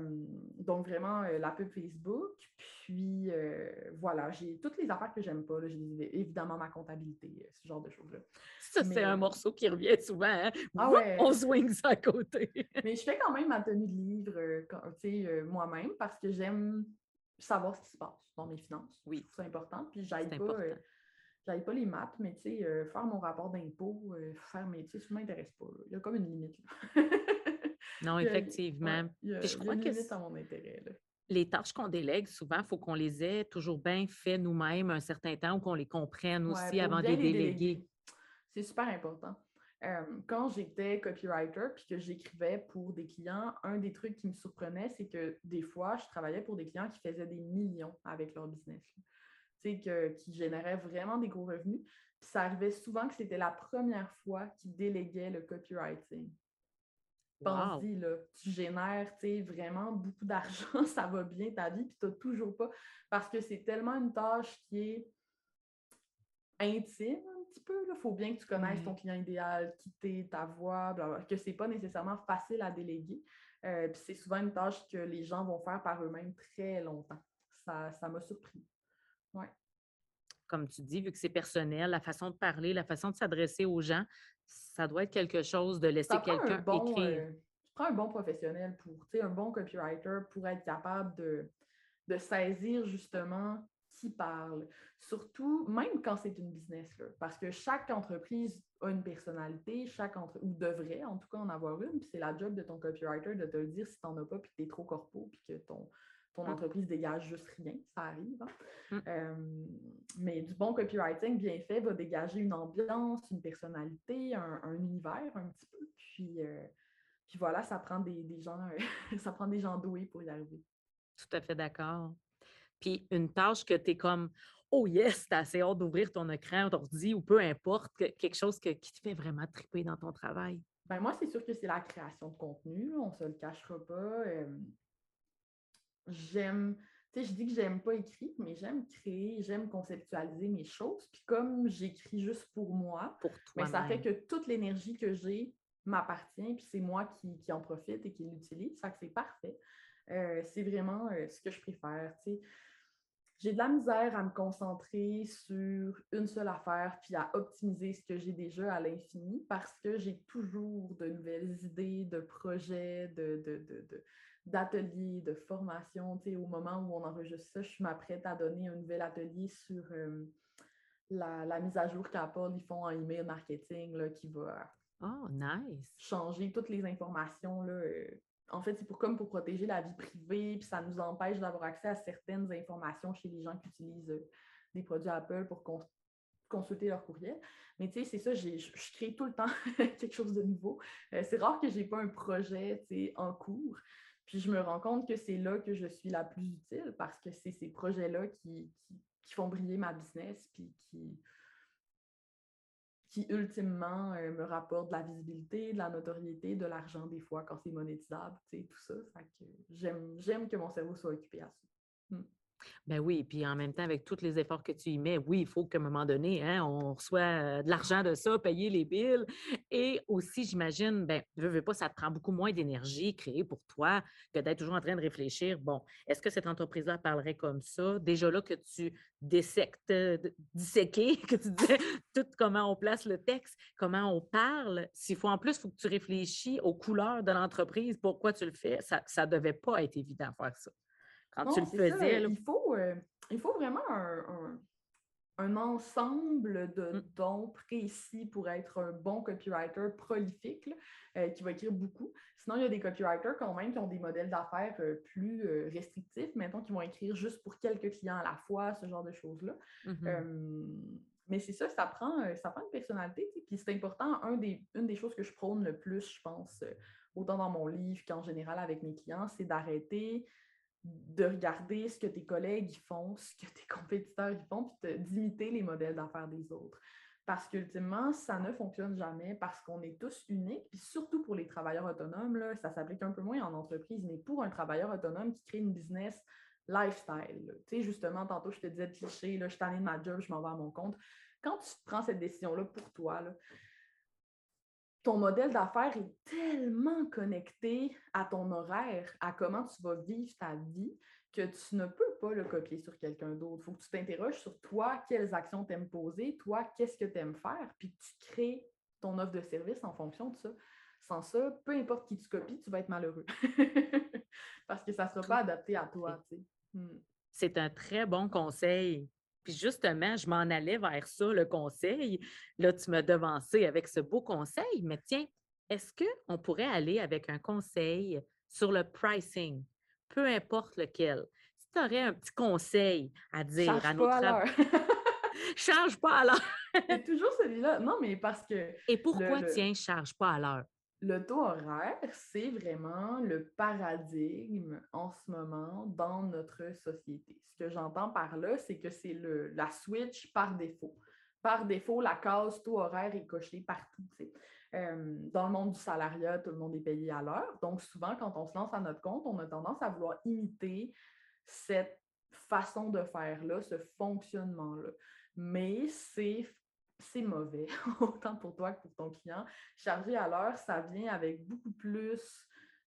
donc, vraiment, euh, la pub Facebook. Puis, voilà, j'ai toutes les affaires que j'aime pas. J'ai évidemment ma comptabilité, ce genre de choses-là. Ça, c'est un morceau qui revient souvent. Hein? Ah on swing ça à côté. Mais je fais quand même ma tenue de livre moi-même parce que j'aime savoir ce qui se passe dans mes finances. Oui. C'est important. Puis, j'aille pas pas les maths, mais tu sais, euh, faire mon rapport d'impôt, euh, faire mes. Tu sais, ça ne m'intéresse pas. Il y a comme une limite. non, effectivement. il y a, je crois une limite à mon intérêt. Les tâches qu'on délègue, souvent, il faut qu'on les ait toujours bien fait nous-mêmes un certain temps ou qu'on les comprenne aussi avant de les déléguer. C'est super important. quand j'étais copywriter puis que j'écrivais pour des clients, un des trucs qui me surprenait, c'est que des fois, je travaillais pour des clients qui faisaient des millions avec leur business qui générait vraiment des gros revenus. Puis ça arrivait souvent que c'était la première fois qu'ils déléguaient le copywriting. Pense-y, là, tu génères vraiment beaucoup d'argent, ça va bien ta vie, puis tu n'as toujours pas. Parce que c'est tellement une tâche qui est intime un petit peu. Il faut bien que tu connaisses ton client idéal, quitter ta voix, que ce n'est pas nécessairement facile à déléguer. Euh, puis c'est souvent une tâche que les gens vont faire par eux-mêmes très longtemps. Ça m'a surpris. Ouais. Comme tu dis, vu que c'est personnel, la façon de parler, la façon de s'adresser aux gens, ça doit être quelque chose de laisser quelqu'un bon, écrire. Euh, prends un bon professionnel pour, tu sais, un bon copywriter pour être capable de, de saisir justement qui parle. Surtout, même quand c'est une business, là, parce que chaque entreprise a une personnalité, chaque entre... ou devrait en tout cas en avoir une, puis c'est la job de ton copywriter de te le dire si tu n'en as pas, puis que tu es trop corpo, puis que ton, ton mmh. entreprise dégage juste rien, ça arrive. Hein. Mmh. mais du bon copywriting bien fait va dégager une ambiance, une personnalité, un, univers un petit peu. Puis, euh, puis voilà, ça prend des, gens, ça prend des gens doués pour y arriver. Tout à fait d'accord. Puis une tâche que tu es comme Oh yes, tu as assez hâte d'ouvrir ton écran, d'ordi ou peu importe, quelque chose qui te fait vraiment triper dans ton travail. Ben moi, c'est sûr que c'est la création de contenu, on ne se le cachera pas j'aime, tu sais, je dis que j'aime pas écrire, mais j'aime créer, j'aime conceptualiser mes choses. Puis comme j'écris juste pour moi, mais ça fait que toute l'énergie que j'ai m'appartient, puis c'est moi qui, en profite et qui l'utilise. Ça fait que c'est parfait. Euh, c'est vraiment euh, ce que je préfère. Tu sais. J'ai de la misère à me concentrer sur une seule affaire puis à optimiser ce que j'ai déjà à l'infini parce que j'ai toujours de nouvelles idées, de projets, de, de d'ateliers, de formation. Au moment où on enregistre ça, je m'apprête à donner un nouvel atelier sur euh, la, mise à jour qu'Apple ils font en email marketing là, qui va oh, nice. changer toutes les informations là, euh, en fait, c'est pour comme pour protéger la vie privée, puis ça nous empêche d'avoir accès à certaines informations chez les gens qui utilisent euh, des produits Apple pour consulter leur courriel. Mais tu sais, c'est ça, je crée tout le temps quelque chose de nouveau. Euh, c'est rare que je n'ai pas un projet en cours. Puis je me rends compte que c'est là que je suis la plus utile parce que c'est ces projets-là qui, qui, font briller ma business, puis qui, qui ultimement euh, me rapportent de la visibilité, de la notoriété, de l'argent des fois quand c'est monétisable, tu sais, tout ça. j'aime que mon cerveau soit occupé à ça. Hmm. Ben oui, puis en même temps, avec tous les efforts que tu y mets, oui, il faut qu'à un moment donné, hein, on reçoit de l'argent de ça, payer les billes. Et aussi, j'imagine, ben, veux, veux pas, ça te prend beaucoup moins d'énergie créée pour toi que d'être toujours en train de réfléchir. Bon, est-ce que cette entreprise-là parlerait comme ça? Déjà là que tu dissectes, disséquer, que tu disais tout comment on place le texte, comment on parle. S'il faut en plus, il faut que tu réfléchis aux couleurs de l'entreprise, pourquoi tu le fais. Ça ne devait pas être évident de faire ça quand tu le faisais. il, faut, euh, il faut vraiment un, ensemble de mmh. dons précis pour être un bon copywriter prolifique euh, qui va écrire beaucoup. Sinon, il y a des copywriters quand même qui ont des modèles d'affaires euh, plus restrictifs, maintenant qui vont écrire juste pour quelques clients à la fois, ce genre de choses-là. Mmh mais c'est ça, ça prend, ça prend une personnalité. Puis c'est important, un des, une des choses que je prône le plus, je pense, autant dans mon livre qu'en général avec mes clients, c'est d'arrêter de regarder ce que tes collègues font, ce que tes compétiteurs font, puis d'imiter les modèles d'affaires des autres. Parce qu'ultimement, ça ne fonctionne jamais parce qu'on est tous uniques, puis surtout pour les travailleurs autonomes, là, ça s'applique un peu moins en entreprise, mais pour un travailleur autonome qui crée une business lifestyle. Tu sais, justement, tantôt, je te disais cliché, là, je suis de ma job, je m'en vais à mon compte. Quand tu prends cette décision-là pour toi, là, ton modèle d'affaires est tellement connecté à ton horaire, à comment tu vas vivre ta vie, que tu ne peux pas le copier sur quelqu'un d'autre. Il faut que tu t'interroges sur toi, quelles actions tu aimes poser, toi, qu'est-ce que tu aimes faire, puis tu crées ton offre de service en fonction de ça. Sans ça, peu importe qui tu copies, tu vas être malheureux. Parce que ça ne sera pas adapté à toi. Hmm. C'est un très bon conseil. Puis justement, je m'en allais vers ça, le conseil. Là, tu m'as devancé avec ce beau conseil, mais tiens, est-ce qu'on pourrait aller avec un conseil sur le pricing, peu importe lequel? Si tu aurais un petit conseil à dire à notre... charge pas à l'heure. Toujours celui-là. Non, mais parce que. Et pourquoi, tiens, charge pas à l'heure? Le taux horaire, c'est vraiment le paradigme en ce moment dans notre société. Ce que j'entends par là, c'est que c'est la switch par défaut. Par défaut, la case taux horaire est cochée partout. Dans le monde du salariat, tout le monde est payé à l'heure. Donc, souvent, quand on se lance à notre compte, on a tendance à vouloir imiter cette façon de faire-là, ce fonctionnement-là. Mais c'est c'est mauvais, autant pour toi que pour ton client. Chargé à l'heure, ça vient avec beaucoup plus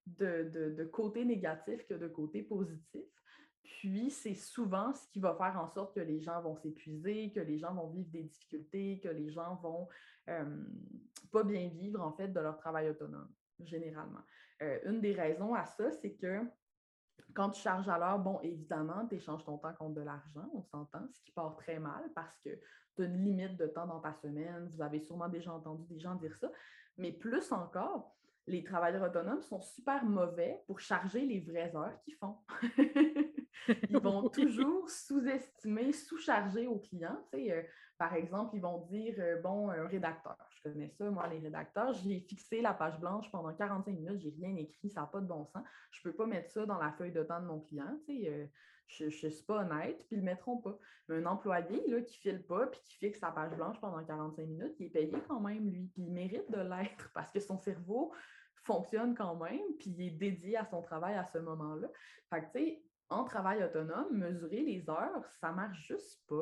de, de, côté négatif que de côté positif. Puis, c'est souvent ce qui va faire en sorte que les gens vont s'épuiser, que les gens vont vivre des difficultés, que les gens vont pas bien vivre, en fait, de leur travail autonome, généralement. Euh, une des raisons à ça, c'est que quand tu charges à l'heure, bon, évidemment, tu échanges ton temps contre de l'argent, on s'entend, ce qui part très mal parce que une limite de temps dans ta semaine. Vous avez sûrement déjà entendu des gens dire ça. Mais plus encore, les travailleurs autonomes sont super mauvais pour charger les vraies heures qu'ils font. ils vont toujours sous-estimer, sous-charger aux clients. Euh, par exemple, ils vont dire, euh, bon, un rédacteur, je connais ça, moi, les rédacteurs, j'ai fixé la page blanche pendant 45 minutes, j'ai rien écrit, ça n'a pas de bon sens. Je ne peux pas mettre ça dans la feuille de temps de mon client. Euh, je ne suis pas honnête, puis ils ne le mettront pas. Mais un employé là, qui ne file pas puis qui fixe sa page blanche pendant 45 minutes, il est payé quand même, lui, puis il mérite de l'être parce que son cerveau fonctionne quand même, puis il est dédié à son travail à ce moment-là. Fait que, tu sais, en travail autonome, mesurer les heures, ça ne marche juste pas.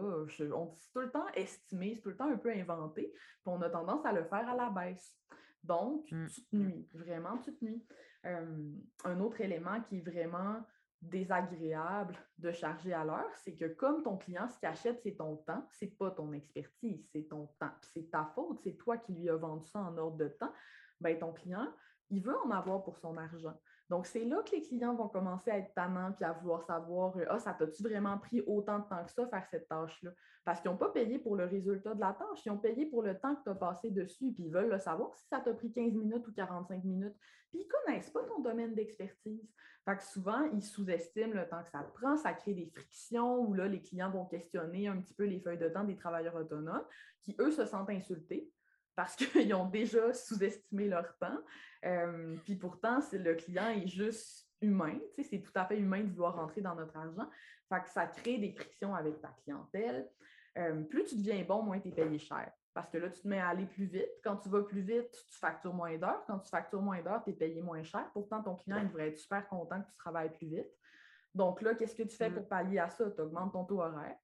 on dit tout le temps estimé, c'est tout le temps un peu inventé, puis on a tendance à le faire à la baisse. Donc, mmh. tu te nuis, vraiment, tu te nuis. un autre élément qui est vraiment désagréable de charger à l'heure, c'est que comme ton client, ce qu'il achète, c'est ton temps, c'est pas ton expertise, c'est ton temps. C'est ta faute, c'est toi qui lui as vendu ça en ordre de temps. Ben, ton client, il veut en avoir pour son argent. Donc, c'est là que les clients vont commencer à être tannants puis à vouloir savoir Ah, ça t'a-tu vraiment pris autant de temps que ça faire cette tâche-là? Parce qu'ils n'ont pas payé pour le résultat de la tâche, ils ont payé pour le temps que tu as passé dessus, puis ils veulent le savoir si ça t'a pris 15 minutes ou 45 minutes. Puis ils ne connaissent pas ton domaine d'expertise. Fait que souvent, ils sous-estiment le temps que ça prend, ça crée des frictions où là, les clients vont questionner un petit peu les feuilles de temps des travailleurs autonomes qui, eux, se sentent insultés parce qu'ils ont déjà sous-estimé leur temps. Euh, puis pourtant, le client est juste humain. C'est tout à fait humain de vouloir rentrer dans notre argent. Fait que ça crée des frictions avec ta clientèle. Euh, plus tu deviens bon, moins tu es payé cher. Parce que là, tu te mets à aller plus vite. Quand tu vas plus vite, tu factures moins d'heures. Quand tu factures moins d'heures, tu es payé moins cher. Pourtant, ton client il devrait être super content que tu travailles plus vite. Donc là, qu'est-ce que tu fais mm. pour pallier à ça? Tu augmentes ton taux horaire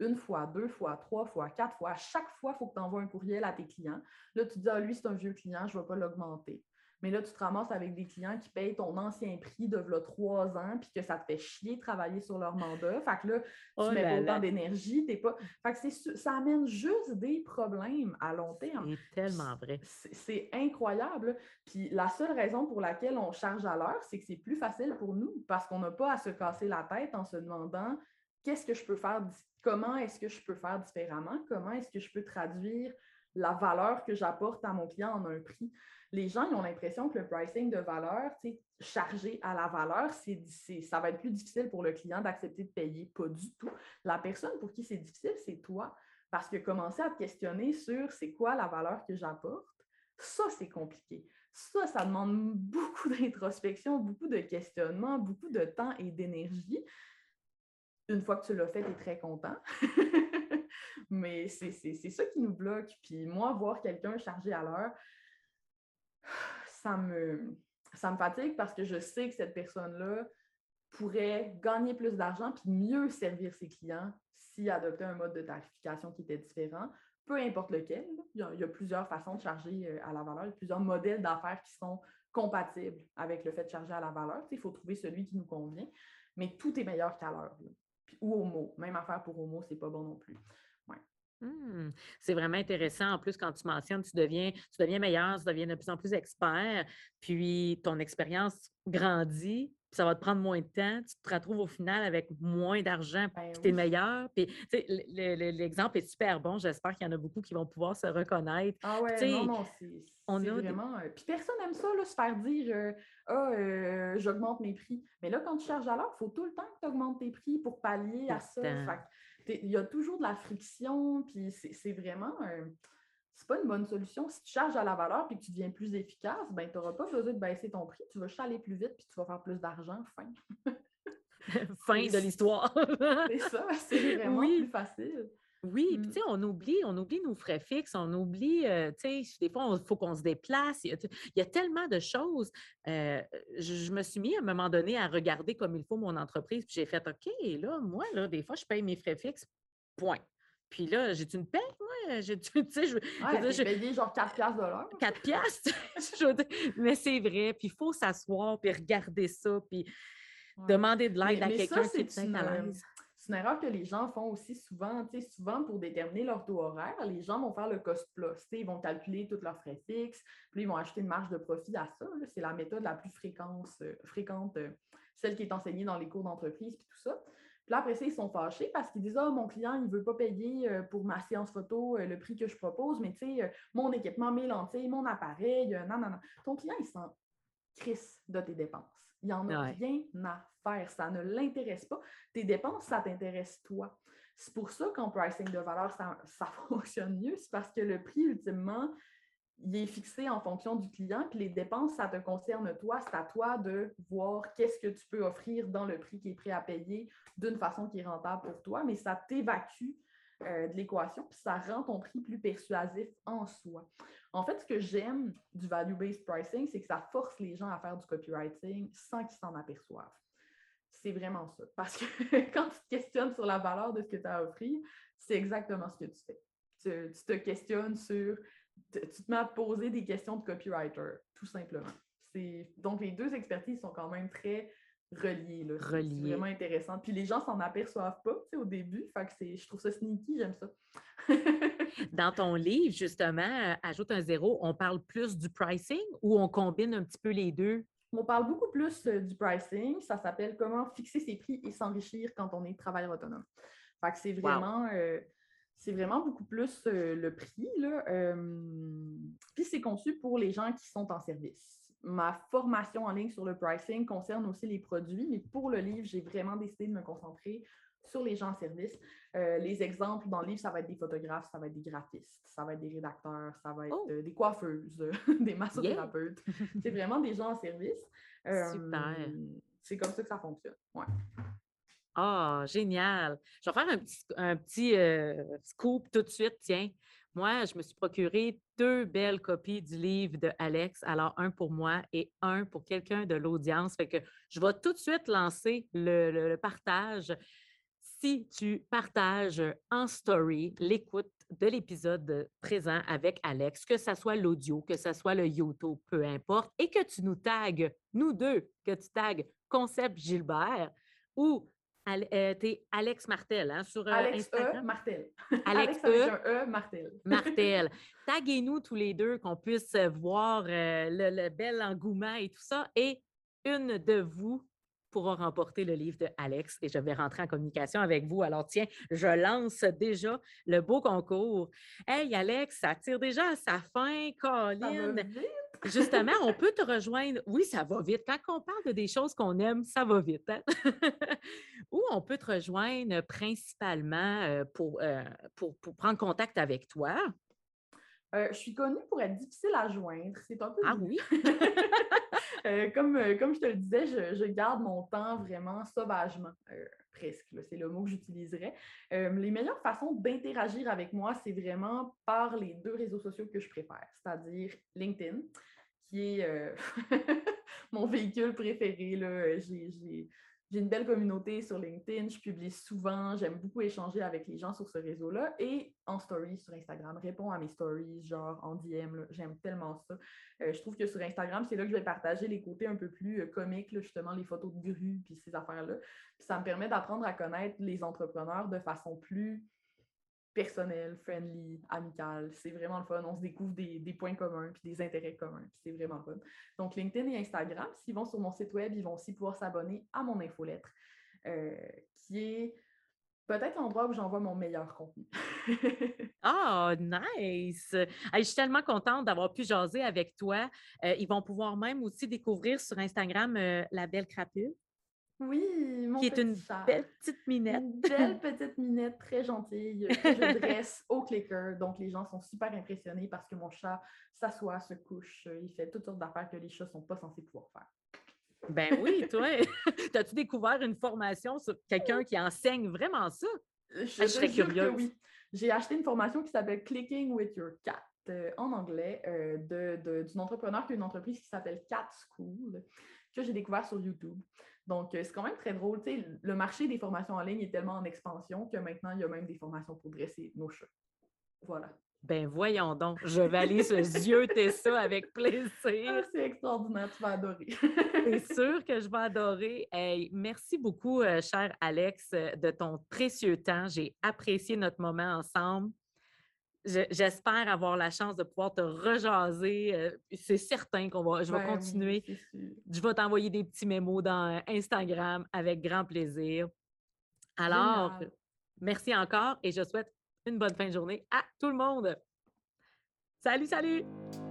une fois, deux fois, trois fois, quatre fois. À chaque fois, il faut que tu envoies un courriel à tes clients. Là, tu dis, ah, lui, c'est un vieux client, je ne vais pas l'augmenter. Mais là, tu te ramasses avec des clients qui payent ton ancien prix de là, trois ans, puis que ça te fait chier de travailler sur leur mandat. Fait que là, tu oh mets pas autant d'énergie, t'es pas. Fait que ça amène juste des problèmes à long terme. C'est tellement vrai. C'est incroyable. Puis la seule raison pour laquelle on charge à l'heure, c'est que c'est plus facile pour nous parce qu'on n'a pas à se casser la tête en se demandant qu'est-ce que je peux faire, comment est-ce que je peux faire différemment, comment est-ce que je peux traduire la valeur que j'apporte à mon client en un prix? Les gens ils ont l'impression que le pricing de valeur, chargé à la valeur, ça va être plus difficile pour le client d'accepter de payer. Pas du tout. La personne pour qui c'est difficile, c'est toi. Parce que commencer à te questionner sur c'est quoi la valeur que j'apporte, ça, c'est compliqué. Ça, ça demande beaucoup d'introspection, beaucoup de questionnement, beaucoup de temps et d'énergie une fois que tu l'as fait, tu es très content. Mais c'est ça qui nous bloque. Puis moi, voir quelqu'un chargé à l'heure, ça me, ça me fatigue parce que je sais que cette personne-là pourrait gagner plus d'argent puis mieux servir ses clients s'il adoptait un mode de tarification qui était différent, peu importe lequel. Il y, a, plusieurs façons de charger euh, à la valeur, plusieurs modèles d'affaires qui sont compatibles avec le fait de charger à la valeur. Il faut trouver celui qui nous convient, mais tout est meilleur qu'à l'heure ou Homo. Même affaire pour Homo, c'est pas bon non plus. Mmh. c'est vraiment intéressant. En plus, quand tu mentionnes, tu deviens, tu deviens meilleur, tu deviens de plus en plus expert, puis ton expérience grandit, ça va te prendre moins de temps, tu te retrouves au final avec moins d'argent, ben puis tu es meilleur. Puis, l'exemple est super bon. J'espère qu'il y en a beaucoup qui vont pouvoir se reconnaître. Ah ouais, non, non, c'est vraiment... Euh, puis personne n'aime ça, là, se faire dire euh, Ah, euh, j'augmente mes prix ». Mais là, quand tu charges à l'heure, il faut tout le temps que tu augmentes tes prix pour pallier à ça. il y a toujours de la friction, puis c'est vraiment c'est pas une bonne solution. Si tu charges à la valeur et que tu deviens plus efficace, ben, tu n'auras pas besoin de baisser ton prix. Tu vas aller plus vite puis tu vas faire plus d'argent. Fin. fin de l'histoire. c'est ça, c'est vraiment plus facile. Oui, puis tu sais, mm. on oublie, on oublie nos frais fixes, on oublie, euh, tu sais, des fois, il faut qu'on se déplace. Il y, a, tellement de choses. Euh, je, me suis mis à un moment donné à regarder comme il faut mon entreprise, puis j'ai fait OK, là, moi, là, des fois, je paye mes frais fixes, point. Puis là, j'ai une paye, moi? J'ai, tu sais, je, ouais, je, payé genre 4 piastres de l'heure. 4 piastres? mais c'est vrai. Puis il faut s'asseoir, puis regarder ça, puis demander de l'aide à quelqu'un qui est une, à l'aise c'est une erreur que les gens font aussi souvent. Souvent, pour déterminer leur taux horaire, les gens vont faire le cost plus. Ils vont calculer tous leurs frais fixes, puis ils vont acheter une marge de profit à ça. C'est la méthode la plus euh, fréquente, euh, celle qui est enseignée dans les cours d'entreprise, puis tout ça. Puis là, après ça, ils sont fâchés parce qu'ils disent Ah, mon client, il ne veut pas payer euh, pour ma séance photo le prix que je propose, mais tu sais, mon équipement, mes lentilles, mon appareil, non, non, non. Ton client, il s'en crisse de tes dépenses. Il n'y en a rien à faire. Ça ne l'intéresse pas. Tes dépenses, ça t'intéresse toi. C'est pour ça qu'en pricing de valeur, ça, ça fonctionne mieux. C'est parce que le prix, ultimement, il est fixé en fonction du client, puis les dépenses, ça te concerne toi. C'est à toi de voir qu'est-ce que tu peux offrir dans le prix qui est prêt à payer d'une façon qui est rentable pour toi, mais ça t'évacue euh, de l'équation, puis ça rend ton prix plus persuasif en soi. En fait, ce que j'aime du value-based pricing, c'est que ça force les gens à faire du copywriting sans qu'ils s'en aperçoivent. C'est vraiment ça. Parce que quand tu te questionnes sur la valeur de ce que tu as offert, c'est exactement ce que tu fais. Tu, te questionnes sur, tu te mets à poser des questions de copywriter, tout simplement. Donc, les deux expertises sont quand même très relié. C'est vraiment intéressant. Puis les gens s'en aperçoivent pas au début. Fait que je trouve ça sneaky, j'aime ça. Dans ton livre, justement, euh, Ajoute un zéro, on parle plus du pricing ou on combine un petit peu les deux? On parle beaucoup plus du pricing. Ça s'appelle Comment fixer ses prix et s'enrichir quand on est travailleur autonome. Fait que c'est vraiment, c'est vraiment beaucoup plus le prix. Là. puis c'est conçu pour les gens qui sont en service. Ma formation en ligne sur le pricing concerne aussi les produits, mais pour le livre, j'ai vraiment décidé de me concentrer sur les gens en service. les exemples dans le livre, ça va être des photographes, ça va être des graphistes, ça va être des rédacteurs, ça va être oh! des coiffeuses, des massothérapeutes. c'est vraiment des gens en service. Super. C'est comme ça que ça fonctionne. Ouais. Ah, génial. Je vais faire un petit, euh, scoop tout de suite. Tiens, moi, je me suis procuré deux belles copies du livre de Alex. Alors, un pour moi et un pour quelqu'un de l'audience. Fait que je vais tout de suite lancer le, partage. Si tu partages en story l'écoute de l'épisode présent avec Alex, que ce soit l'audio, que ce soit le YouTube, peu importe, et que tu nous tagues, nous deux, que tu tagues Concept Gilbert ou euh, t'es Alex Martel hein, sur euh, Alex E. Martel. Alex, E. e. Martel. Martel. Taguez-nous tous les deux qu'on puisse voir euh, le, bel engouement et tout ça. Et une de vous pourra remporter le livre de Alex et je vais rentrer en communication avec vous. Alors, tiens, je lance déjà le beau concours. Hey, Alex, ça tire déjà à sa fin, Colin. Justement, on peut te rejoindre. Oui, ça va vite. Quand on parle de des choses qu'on aime, ça va vite. Hein? Ou on peut te rejoindre principalement euh, euh, pour, pour, prendre contact avec toi. Euh, je suis connue pour être difficile à joindre. C'est un peu. Ah oui? comme, comme je te le disais, je, garde mon temps vraiment sauvagement, presque. C'est le mot que j'utiliserais. les meilleures façons d'interagir avec moi, c'est vraiment par les deux réseaux sociaux que je préfère, c'est-à-dire LinkedIn qui est euh, mon véhicule préféré. J'ai une belle communauté sur LinkedIn, je publie souvent, j'aime beaucoup échanger avec les gens sur ce réseau-là et en story sur Instagram, réponds à mes stories, genre en DM, j'aime tellement ça. Euh, je trouve que sur Instagram, c'est là que je vais partager les côtés un peu plus euh, comiques, justement les photos de grue puis ces affaires-là. ça me permet d'apprendre à connaître les entrepreneurs de façon plus personnel, friendly, amical. C'est vraiment le fun. On se découvre des, points communs puis des intérêts communs. C'est vraiment fun. Donc, LinkedIn et Instagram, s'ils vont sur mon site web, ils vont aussi pouvoir s'abonner à mon infolettre, euh, qui est peut-être l'endroit où j'envoie mon meilleur contenu. oh, nice! je suis tellement contente d'avoir pu jaser avec toi. Euh, ils vont pouvoir même aussi découvrir sur Instagram euh, la belle crapule. Oui, mon Qui est une belle petite minette. Une belle petite minette très gentille que je dresse au clicker. Donc, les gens sont super impressionnés parce que mon chat s'assoit, se couche, il fait toutes sortes d'affaires que les chats ne sont pas censés pouvoir faire. Ben oui, toi, as-tu découvert une formation sur quelqu'un qui enseigne vraiment ça? Je, ah, serais curieuse. Oui. J'ai acheté une formation qui s'appelle Clicking with Your Cat euh, en anglais euh, d'une entrepreneur qui a une entreprise qui s'appelle Cat School que j'ai découvert sur YouTube. Donc, euh, c'est quand même très drôle. le marché des formations en ligne est tellement en expansion que maintenant, il y a même des formations pour dresser nos chats. Voilà. Ben voyons donc, je vais aller se zioter ça avec plaisir. Ah, c'est extraordinaire, tu vas adorer. c'est sûr que je vais adorer. merci beaucoup, euh, cher Alex, euh, de ton précieux temps. J'ai apprécié notre moment ensemble. J'espère avoir la chance de pouvoir te rejaser. Euh, c'est certain qu'on va, je vais continuer. je vais t'envoyer des petits mémos dans Instagram avec grand plaisir. Alors, merci encore et je souhaite une bonne fin de journée à tout le monde. Salut, salut!